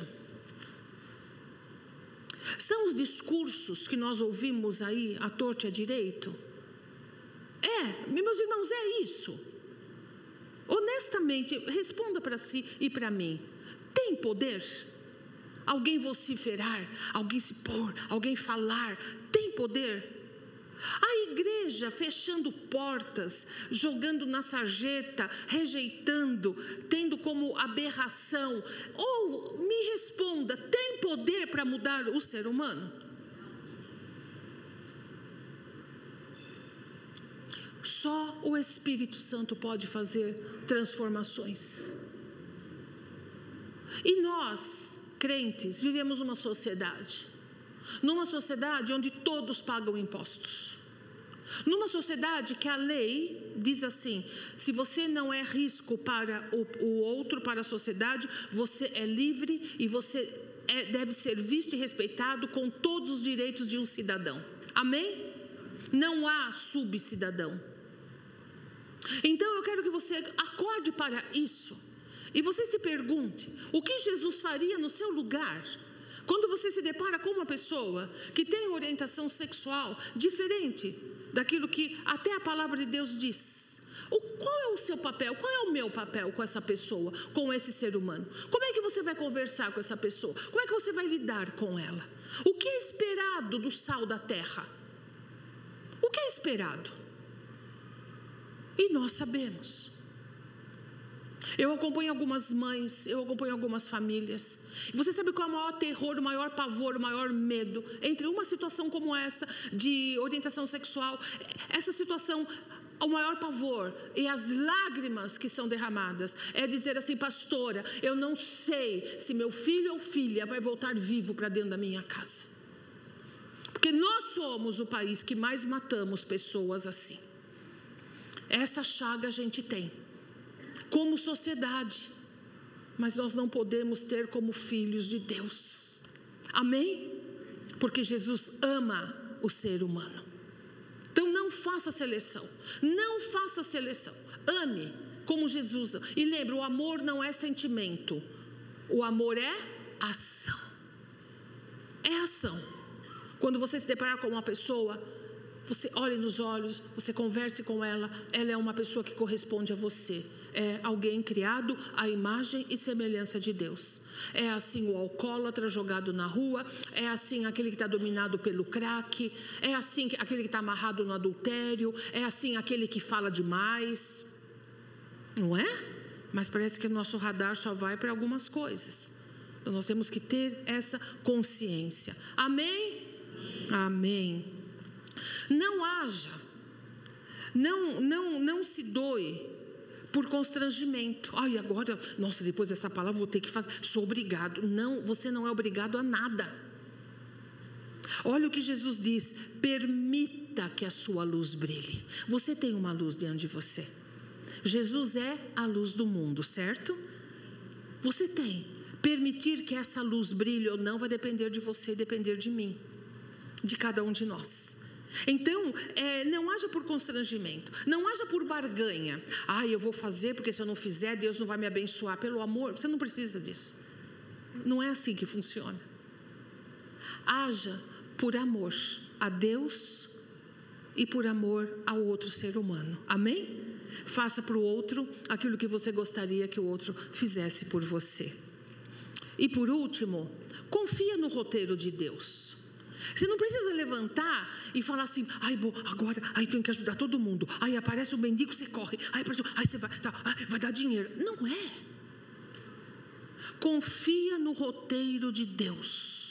São os discursos que nós ouvimos aí, à torta e à direito? É, meus irmãos, é isso. Honestamente, responda para si e para mim: tem poder? Alguém vociferar, alguém se pôr, alguém falar, tem poder? A igreja fechando portas, jogando na sarjeta, rejeitando, tendo como aberração. Ou me responda: tem poder para mudar o ser humano? Só o Espírito Santo pode fazer transformações. E nós, crentes, vivemos uma sociedade numa sociedade onde todos pagam impostos. Numa sociedade que a lei diz assim: se você não é risco para o, o outro, para a sociedade, você é livre e você é, deve ser visto e respeitado com todos os direitos de um cidadão. Amém? Não há subcidadão. Então eu quero que você acorde para isso e você se pergunte: o que Jesus faria no seu lugar? Quando você se depara com uma pessoa que tem orientação sexual diferente daquilo que até a palavra de Deus diz, o, qual é o seu papel? Qual é o meu papel com essa pessoa, com esse ser humano? Como é que você vai conversar com essa pessoa? Como é que você vai lidar com ela? O que é esperado do sal da terra? O que é esperado? E nós sabemos. Eu acompanho algumas mães, eu acompanho algumas famílias. E você sabe qual é o maior terror, o maior pavor, o maior medo entre uma situação como essa de orientação sexual? Essa situação o maior pavor e as lágrimas que são derramadas é dizer assim, pastora, eu não sei se meu filho ou filha vai voltar vivo para dentro da minha casa. Porque nós somos o país que mais matamos pessoas assim. Essa chaga a gente tem como sociedade, mas nós não podemos ter como filhos de Deus. Amém? Porque Jesus ama o ser humano. Então não faça seleção, não faça seleção. Ame como Jesus. E lembre, o amor não é sentimento. O amor é ação. É ação. Quando você se deparar com uma pessoa, você olhe nos olhos, você converse com ela, ela é uma pessoa que corresponde a você é alguém criado à imagem e semelhança de Deus. É assim o alcoólatra jogado na rua, é assim aquele que está dominado pelo crack, é assim aquele que está amarrado no adultério, é assim aquele que fala demais. Não é? Mas parece que o nosso radar só vai para algumas coisas. Então nós temos que ter essa consciência. Amém? Amém. Não haja, não, não, não se doe por constrangimento. Ai, agora, nossa, depois dessa palavra vou ter que fazer. Sou obrigado. Não, você não é obrigado a nada. Olha o que Jesus diz: permita que a sua luz brilhe. Você tem uma luz dentro de você. Jesus é a luz do mundo, certo? Você tem. Permitir que essa luz brilhe ou não vai depender de você, depender de mim, de cada um de nós. Então, é, não haja por constrangimento, não haja por barganha. Ah, eu vou fazer porque se eu não fizer, Deus não vai me abençoar. Pelo amor, você não precisa disso. Não é assim que funciona. Haja por amor a Deus e por amor ao outro ser humano. Amém? Faça para o outro aquilo que você gostaria que o outro fizesse por você. E por último, confia no roteiro de Deus. Você não precisa levantar e falar assim, ai, bom, agora, aí tem que ajudar todo mundo. Aí aparece o mendigo, você corre. Aí, aparece, aí você vai, tá, vai dar dinheiro. Não é. Confia no roteiro de Deus.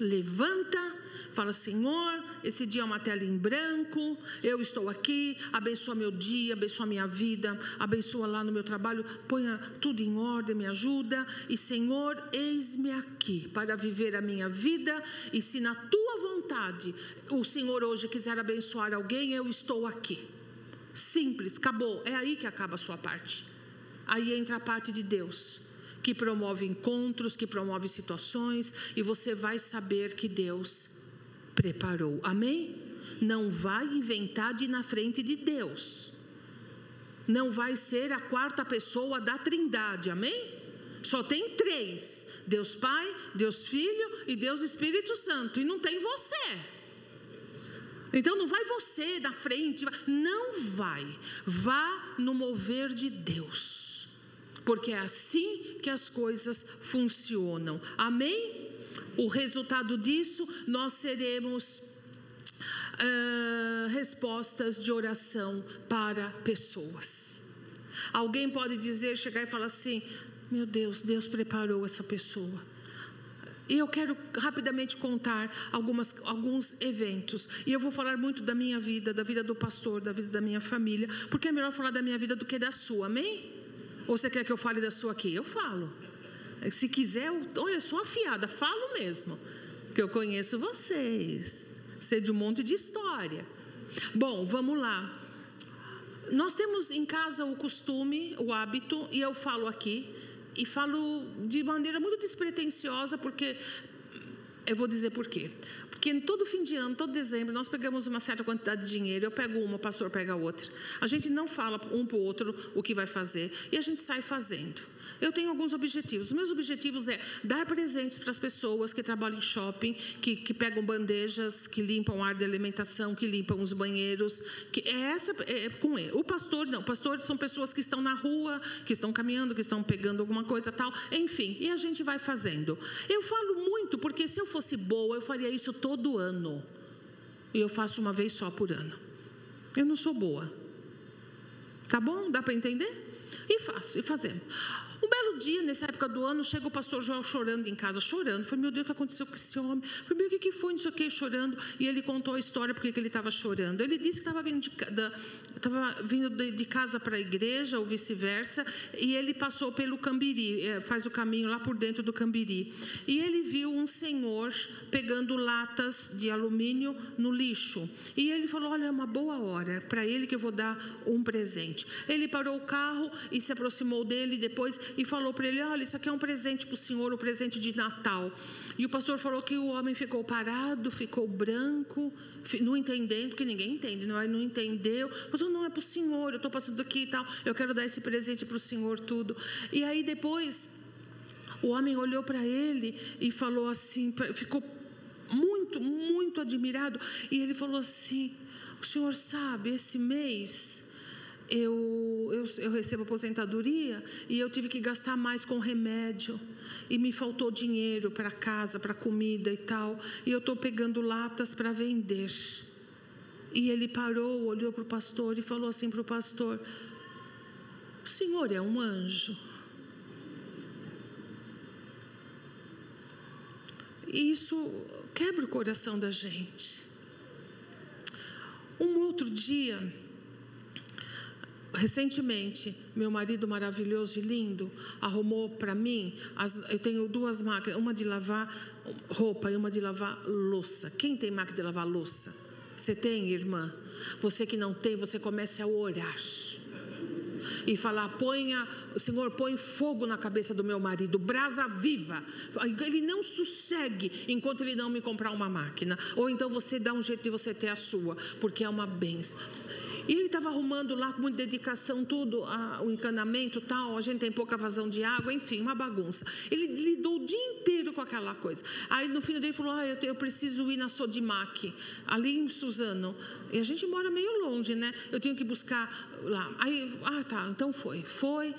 Levanta Fala, Senhor, esse dia é uma tela em branco, eu estou aqui, abençoa meu dia, abençoa minha vida, abençoa lá no meu trabalho, ponha tudo em ordem, me ajuda. E, Senhor, eis-me aqui para viver a minha vida, e se na tua vontade o Senhor hoje quiser abençoar alguém, eu estou aqui. Simples, acabou. É aí que acaba a sua parte. Aí entra a parte de Deus que promove encontros, que promove situações, e você vai saber que Deus preparou. Amém? Não vai inventar de ir na frente de Deus. Não vai ser a quarta pessoa da Trindade. Amém? Só tem três: Deus Pai, Deus Filho e Deus Espírito Santo. E não tem você. Então não vai você na frente, não vai. Vá no mover de Deus. Porque é assim que as coisas funcionam. Amém? O resultado disso, nós seremos uh, respostas de oração para pessoas. Alguém pode dizer, chegar e falar assim: Meu Deus, Deus preparou essa pessoa. E eu quero rapidamente contar algumas, alguns eventos. E eu vou falar muito da minha vida, da vida do pastor, da vida da minha família, porque é melhor falar da minha vida do que da sua, amém? Ou você quer que eu fale da sua aqui? Eu falo. Se quiser, olha, sou afiada, falo mesmo, que eu conheço vocês, sei de um monte de história. Bom, vamos lá. Nós temos em casa o costume, o hábito, e eu falo aqui, e falo de maneira muito despretensiosa, porque eu vou dizer por quê. Porque todo fim de ano, todo dezembro, nós pegamos uma certa quantidade de dinheiro, eu pego uma, o pastor pega outra. A gente não fala um para o outro o que vai fazer, e a gente sai fazendo. Eu tenho alguns objetivos. Os meus objetivos é dar presentes para as pessoas que trabalham em shopping, que, que pegam bandejas, que limpam a área de alimentação, que limpam os banheiros. Que é essa é, é com ele. O pastor não. O pastor são pessoas que estão na rua, que estão caminhando, que estão pegando alguma coisa tal. Enfim, e a gente vai fazendo. Eu falo muito porque se eu fosse boa, eu faria isso todo ano. E eu faço uma vez só por ano. Eu não sou boa. Tá bom? Dá para entender? E faço, e fazendo. Um belo dia, nessa época do ano, chega o pastor Joel chorando em casa, chorando. Falei, meu Deus, o que aconteceu com esse homem? Falei, meu, o que foi, não sei o que, chorando. E ele contou a história porque que ele estava chorando. Ele disse que estava vindo de, da, vindo de, casa para a igreja, ou vice-versa, e ele passou pelo Cambiri, é, faz o caminho lá por dentro do Cambiri. E ele viu um senhor pegando latas de alumínio no lixo. E ele falou, olha, é uma boa hora, para ele que eu vou dar um presente. Ele parou o carro e se aproximou dele depois e falou para ele: Olha, isso aqui é um presente para o senhor, um presente de Natal. E o pastor falou que o homem ficou parado, ficou branco, não entendendo, que ninguém entende, não, é? não entendeu. Pastor, não é para o senhor, eu estou passando aqui e tal, eu quero dar esse presente para o senhor, tudo. E aí depois, o homem olhou para ele e falou assim: ficou muito, muito admirado. E ele falou assim: O senhor sabe, esse mês eu, eu, eu, recebo aposentadoria e eu tive que gastar mais com remédio e me faltou dinheiro para casa, para comida e tal, e eu estou pegando latas para vender. E ele parou, olhou para o pastor e falou assim para o pastor: O senhor é um anjo. E isso quebra o coração da gente. Um outro dia, recentemente, meu marido maravilhoso e lindo arrumou para mim, as, eu tenho duas máquinas, uma de lavar roupa e uma de lavar louça. Quem tem máquina de lavar louça? Você tem, irmã? Você que não tem, você comece a orar e falar: ponha, Senhor, põe fogo na cabeça do meu marido, brasa viva. Ele não sossegue enquanto ele não me comprar uma máquina. Ou então você dá um jeito de você ter a sua, porque é uma benção. E ele estava arrumando lá com muita dedicação tudo, a, o encanamento tal, a gente tem pouca vazão de água, enfim, uma bagunça. Ele lidou o dia inteiro com aquela coisa. Aí no fim dele falou: ah, eu, eu preciso ir na Sodimac, ali em Suzano. E a gente mora meio longe, né? Eu tenho que buscar lá. Aí, ah, tá, então foi. Foi.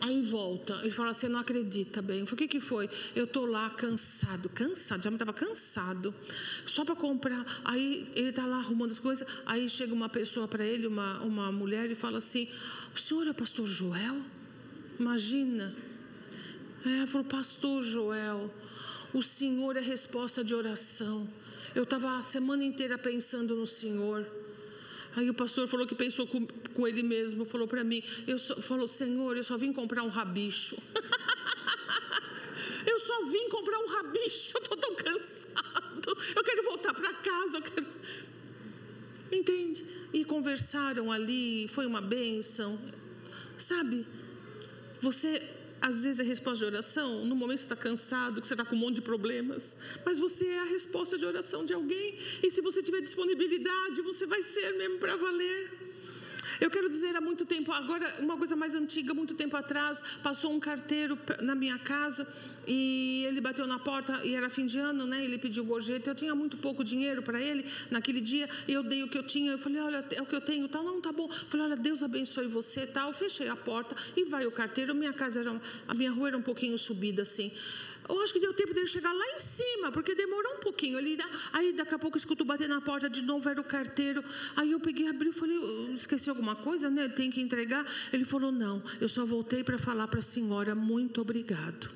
Aí volta, ele fala: Você não acredita bem. Eu falei: O que, que foi? Eu tô lá cansado, cansado, já me estava cansado, só para comprar. Aí ele tá lá arrumando as coisas. Aí chega uma pessoa para ele, uma, uma mulher, e fala assim: O senhor é pastor Joel? Imagina. É, ela falou: Pastor Joel, o senhor é resposta de oração. Eu estava a semana inteira pensando no senhor. Aí o pastor falou que pensou com, com ele mesmo, falou para mim, eu só, falou, Senhor, eu só vim comprar um rabicho. eu só vim comprar um rabicho, eu estou tão cansado. Eu quero voltar para casa, eu quero. Entende? E conversaram ali, foi uma bênção. Sabe? Você às vezes é resposta de oração, no momento que você está cansado, que você está com um monte de problemas, mas você é a resposta de oração de alguém, e se você tiver disponibilidade, você vai ser mesmo para valer. Eu quero dizer, há muito tempo, agora, uma coisa mais antiga, muito tempo atrás, passou um carteiro na minha casa e ele bateu na porta e era fim de ano, né? Ele pediu gorjeta. Eu tinha muito pouco dinheiro para ele naquele dia. Eu dei o que eu tinha. Eu falei, olha, é o que eu tenho, tal. Não, tá bom. Eu falei, olha, Deus abençoe você, tal. Eu fechei a porta e vai o carteiro. Minha casa era, a minha rua era um pouquinho subida assim. Eu acho que deu tempo dele chegar lá em cima, porque demorou um pouquinho. Ele, aí daqui a pouco escuto bater na porta de novo, era o carteiro. Aí eu peguei, abri e falei, esqueci alguma coisa, né? Tem que entregar. Ele falou, não, eu só voltei para falar para a senhora, muito obrigado.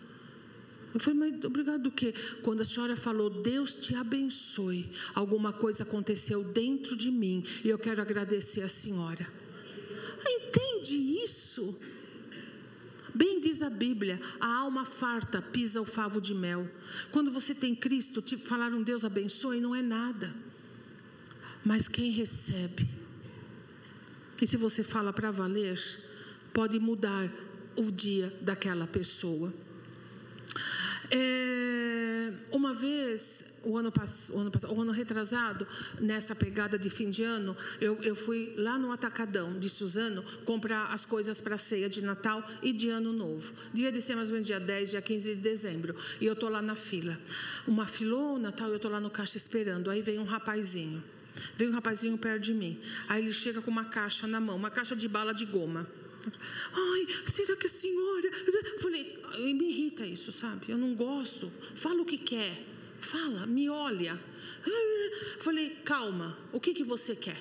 Eu falei, mas obrigado do quê? Quando a senhora falou, Deus te abençoe, alguma coisa aconteceu dentro de mim e eu quero agradecer a senhora. Entende isso? Bem diz a Bíblia: a alma farta pisa o favo de mel. Quando você tem Cristo, te falar um Deus abençoe não é nada. Mas quem recebe, e se você fala para valer, pode mudar o dia daquela pessoa. É, uma vez, o ano, o, ano, o ano retrasado, nessa pegada de fim de ano, eu, eu fui lá no Atacadão de Suzano comprar as coisas para a ceia de Natal e de Ano Novo. Devia de ser mais ou menos dia 10, dia 15 de dezembro. E eu estou lá na fila. Uma filou Natal e eu estou lá no caixa esperando. Aí vem um rapazinho. Vem um rapazinho perto de mim. Aí ele chega com uma caixa na mão, uma caixa de bala de goma. Ai, será que a senhora. Falei, me irrita isso, sabe? Eu não gosto. Fala o que quer. Fala, me olha. Falei, calma, o que, que você quer?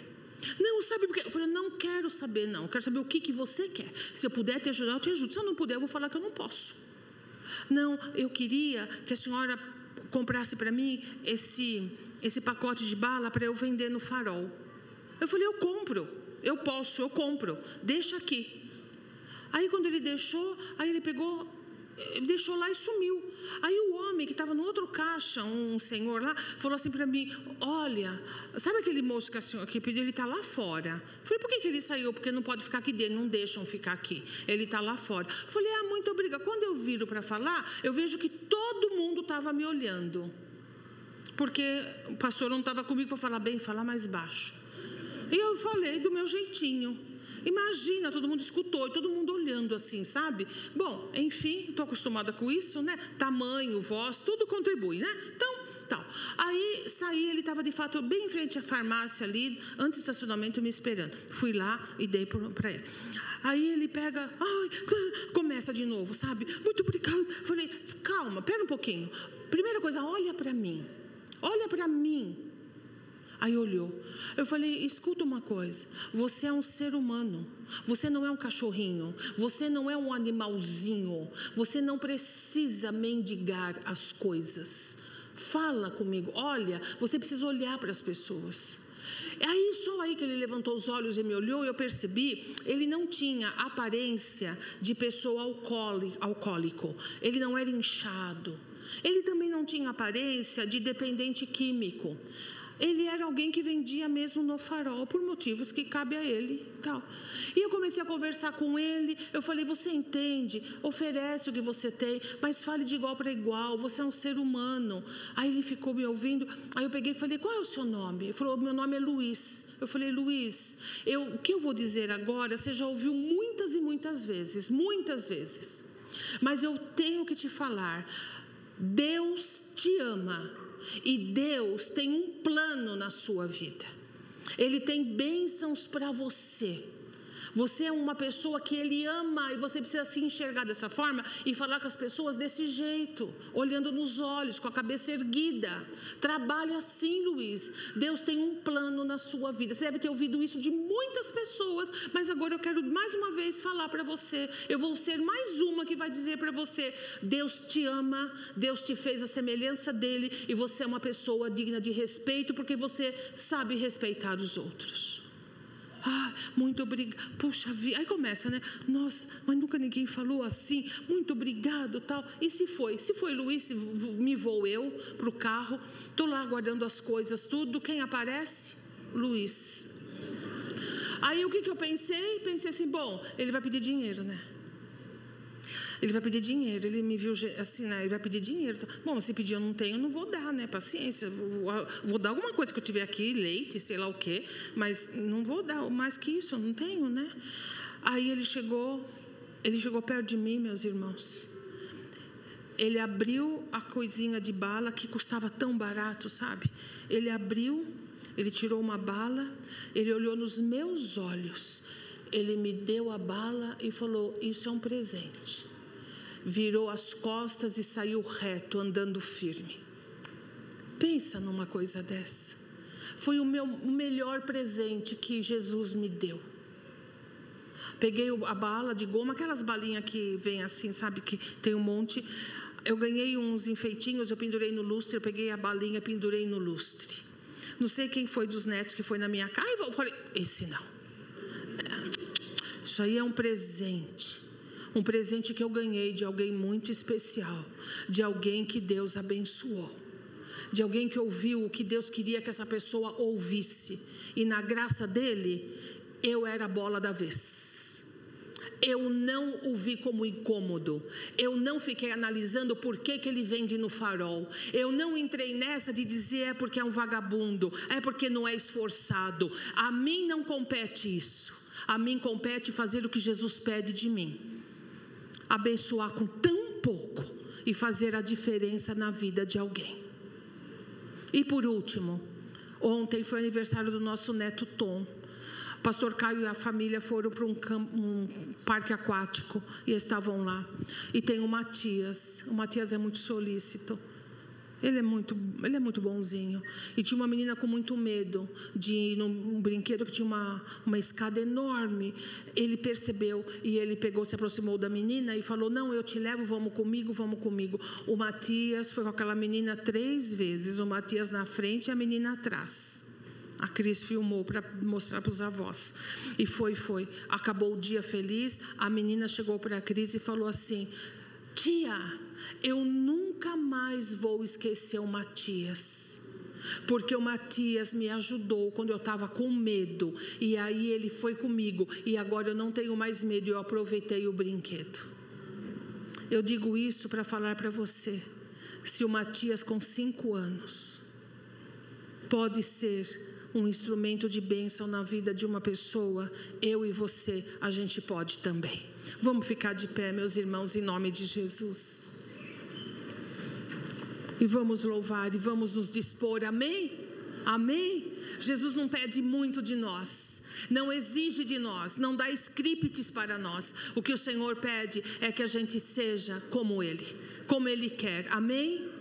Não, sabe porque? Eu falei, não quero saber, não. Eu quero saber o que, que você quer. Se eu puder te ajudar, eu te ajudo. Se eu não puder, eu vou falar que eu não posso. Não, eu queria que a senhora comprasse para mim esse, esse pacote de bala para eu vender no farol. Eu falei, eu compro. Eu posso, eu compro. Deixa aqui. Aí quando ele deixou, aí ele pegou, eh, deixou lá e sumiu. Aí o homem que estava no outro caixa, um senhor lá, falou assim para mim: Olha, sabe aquele moço que a senhora pediu? Ele está lá fora. Falei: Por que, que ele saiu? Porque não pode ficar aqui dentro, não deixam ficar aqui. Ele está lá fora. Falei: Ah, muito obrigada. Quando eu viro para falar, eu vejo que todo mundo estava me olhando. Porque o pastor não estava comigo para falar bem, falar mais baixo. E eu falei do meu jeitinho. Imagina, todo mundo escutou e todo mundo olhando assim, sabe? Bom, enfim, estou acostumada com isso, né? Tamanho, voz, tudo contribui, né? Então, tal. Aí saí, ele estava de fato bem em frente à farmácia ali, antes do estacionamento, me esperando. Fui lá e dei para ele. Aí ele pega, ai, começa de novo, sabe? Muito obrigado. Falei, calma, pera um pouquinho. Primeira coisa, olha para mim. Olha para mim. Aí olhou. Eu falei: escuta uma coisa. Você é um ser humano. Você não é um cachorrinho. Você não é um animalzinho. Você não precisa mendigar as coisas. Fala comigo. Olha, você precisa olhar para as pessoas. Aí só aí que ele levantou os olhos e me olhou eu percebi, ele não tinha aparência de pessoa alcoólico. Ele não era inchado. Ele também não tinha aparência de dependente químico ele era alguém que vendia mesmo no farol por motivos que cabe a ele, tal. E eu comecei a conversar com ele. Eu falei: "Você entende? Oferece o que você tem, mas fale de igual para igual. Você é um ser humano". Aí ele ficou me ouvindo. Aí eu peguei e falei: "Qual é o seu nome?" Ele falou: "Meu nome é Luiz". Eu falei: "Luiz, eu, o que eu vou dizer agora, você já ouviu muitas e muitas vezes, muitas vezes. Mas eu tenho que te falar. Deus te ama e Deus tem um plano na sua vida. Ele tem bênçãos para você. Você é uma pessoa que ele ama e você precisa se enxergar dessa forma e falar com as pessoas desse jeito, olhando nos olhos, com a cabeça erguida. Trabalhe assim, Luiz. Deus tem um plano na sua vida. Você deve ter ouvido isso de muitas pessoas, mas agora eu quero mais uma vez falar para você. Eu vou ser mais uma que vai dizer para você: Deus te ama, Deus te fez a semelhança dele e você é uma pessoa digna de respeito porque você sabe respeitar os outros. Ah, muito obrigado. Puxa vida. Aí começa, né? Nossa, mas nunca ninguém falou assim. Muito obrigado, tal. E se foi? Se foi Luiz, se me vou eu para o carro. Estou lá guardando as coisas, tudo. Quem aparece? Luiz. Aí o que, que eu pensei? Pensei assim: bom, ele vai pedir dinheiro, né? Ele vai pedir dinheiro, ele me viu assim, né? Ele vai pedir dinheiro. Bom, se pedir eu não tenho, eu não vou dar, né? Paciência. Vou, vou dar alguma coisa que eu tiver aqui, leite, sei lá o quê, mas não vou dar mais que isso, eu não tenho, né? Aí ele chegou, ele chegou perto de mim, meus irmãos. Ele abriu a coisinha de bala que custava tão barato, sabe? Ele abriu, ele tirou uma bala, ele olhou nos meus olhos, ele me deu a bala e falou: Isso é um presente virou as costas e saiu reto, andando firme. Pensa numa coisa dessa. Foi o meu melhor presente que Jesus me deu. Peguei a bala de goma, aquelas balinhas que vem assim, sabe, que tem um monte. Eu ganhei uns enfeitinhos, eu pendurei no lustre, eu peguei a balinha, pendurei no lustre. Não sei quem foi dos netos que foi na minha casa, eu falei, esse não. Isso aí é um presente. Um presente que eu ganhei de alguém muito especial, de alguém que Deus abençoou, de alguém que ouviu o que Deus queria que essa pessoa ouvisse. E na graça dele, eu era a bola da vez. Eu não o vi como incômodo. Eu não fiquei analisando por que, que ele vende no farol. Eu não entrei nessa de dizer é porque é um vagabundo, é porque não é esforçado. A mim não compete isso. A mim compete fazer o que Jesus pede de mim abençoar com tão pouco e fazer a diferença na vida de alguém. E por último, ontem foi aniversário do nosso neto Tom. Pastor Caio e a família foram para um, um, parque aquático e estavam lá. E tem o Matias. O Matias é muito solícito. Ele é muito, ele é muito bonzinho. E tinha uma menina com muito medo de ir num brinquedo que tinha uma, uma escada enorme. Ele percebeu e ele pegou, se aproximou da menina e falou: Não, eu te levo, vamos comigo, vamos comigo. O Matias foi com aquela menina três vezes: o Matias na frente e a menina atrás. A Cris filmou para mostrar para os avós. E foi, foi. Acabou o dia feliz. A menina chegou para a Cris e falou assim: Tia, eu nunca mais vou esquecer o Matias. Porque o Matias me ajudou quando eu estava com medo. E aí ele foi comigo. E agora eu não tenho mais medo. E eu aproveitei o brinquedo. Eu digo isso para falar para você. Se o Matias, com cinco anos, pode ser um instrumento de bênção na vida de uma pessoa, eu e você, a gente pode também. Vamos ficar de pé, meus irmãos, em nome de Jesus e vamos louvar e vamos nos dispor. Amém? Amém? Jesus não pede muito de nós. Não exige de nós, não dá scripts para nós. O que o Senhor pede é que a gente seja como Ele, como Ele quer. Amém?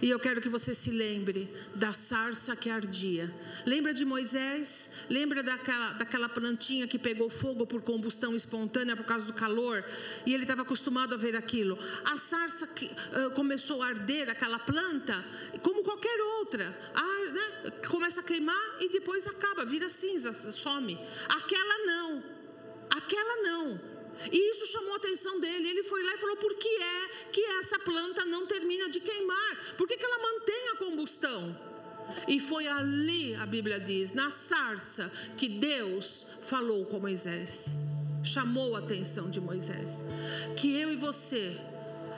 E eu quero que você se lembre da sarça que ardia. Lembra de Moisés? Lembra daquela, daquela plantinha que pegou fogo por combustão espontânea por causa do calor? E ele estava acostumado a ver aquilo. A sarça que, uh, começou a arder, aquela planta, como qualquer outra. Ah, né? Começa a queimar e depois acaba, vira cinza, some. Aquela não. Aquela não. E isso chamou a atenção dele. Ele foi lá e falou: por que é que essa planta não termina de queimar? Por que, que ela mantém a combustão? E foi ali, a Bíblia diz, na sarça, que Deus falou com Moisés, chamou a atenção de Moisés. Que eu e você,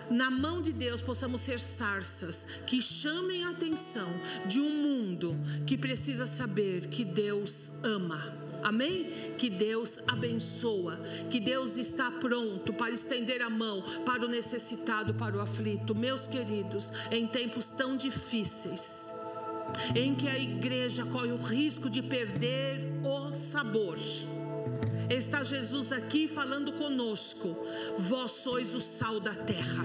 na mão de Deus, possamos ser sarças que chamem a atenção de um mundo que precisa saber que Deus ama Amém? Que Deus abençoa, que Deus está pronto para estender a mão para o necessitado, para o aflito. Meus queridos, em tempos tão difíceis, em que a igreja corre o risco de perder o sabor. Está Jesus aqui falando conosco. Vós sois o sal da terra.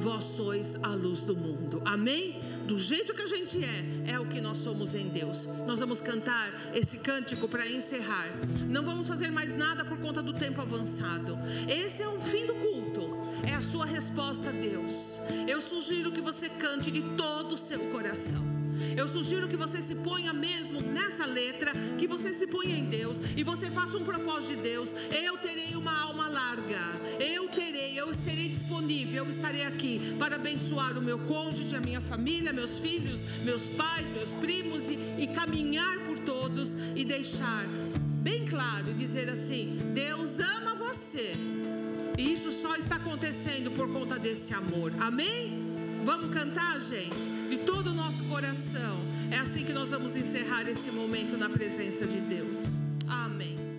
Vós sois a luz do mundo. Amém? Do jeito que a gente é, é o que nós somos em Deus. Nós vamos cantar esse cântico para encerrar. Não vamos fazer mais nada por conta do tempo avançado. Esse é o fim do culto. É a sua resposta a Deus. Eu sugiro que você cante de todo o seu coração. Eu sugiro que você se ponha mesmo nessa letra, que você se ponha em Deus e você faça um propósito de Deus. Eu terei uma alma larga. Eu terei, eu serei disponível, eu estarei aqui para abençoar o meu cônjuge, a minha família, meus filhos, meus pais, meus primos e, e caminhar por todos e deixar bem claro e dizer assim: Deus ama você. E isso só está acontecendo por conta desse amor. Amém? Vamos cantar, gente, de todo o nosso coração. É assim que nós vamos encerrar esse momento na presença de Deus. Amém.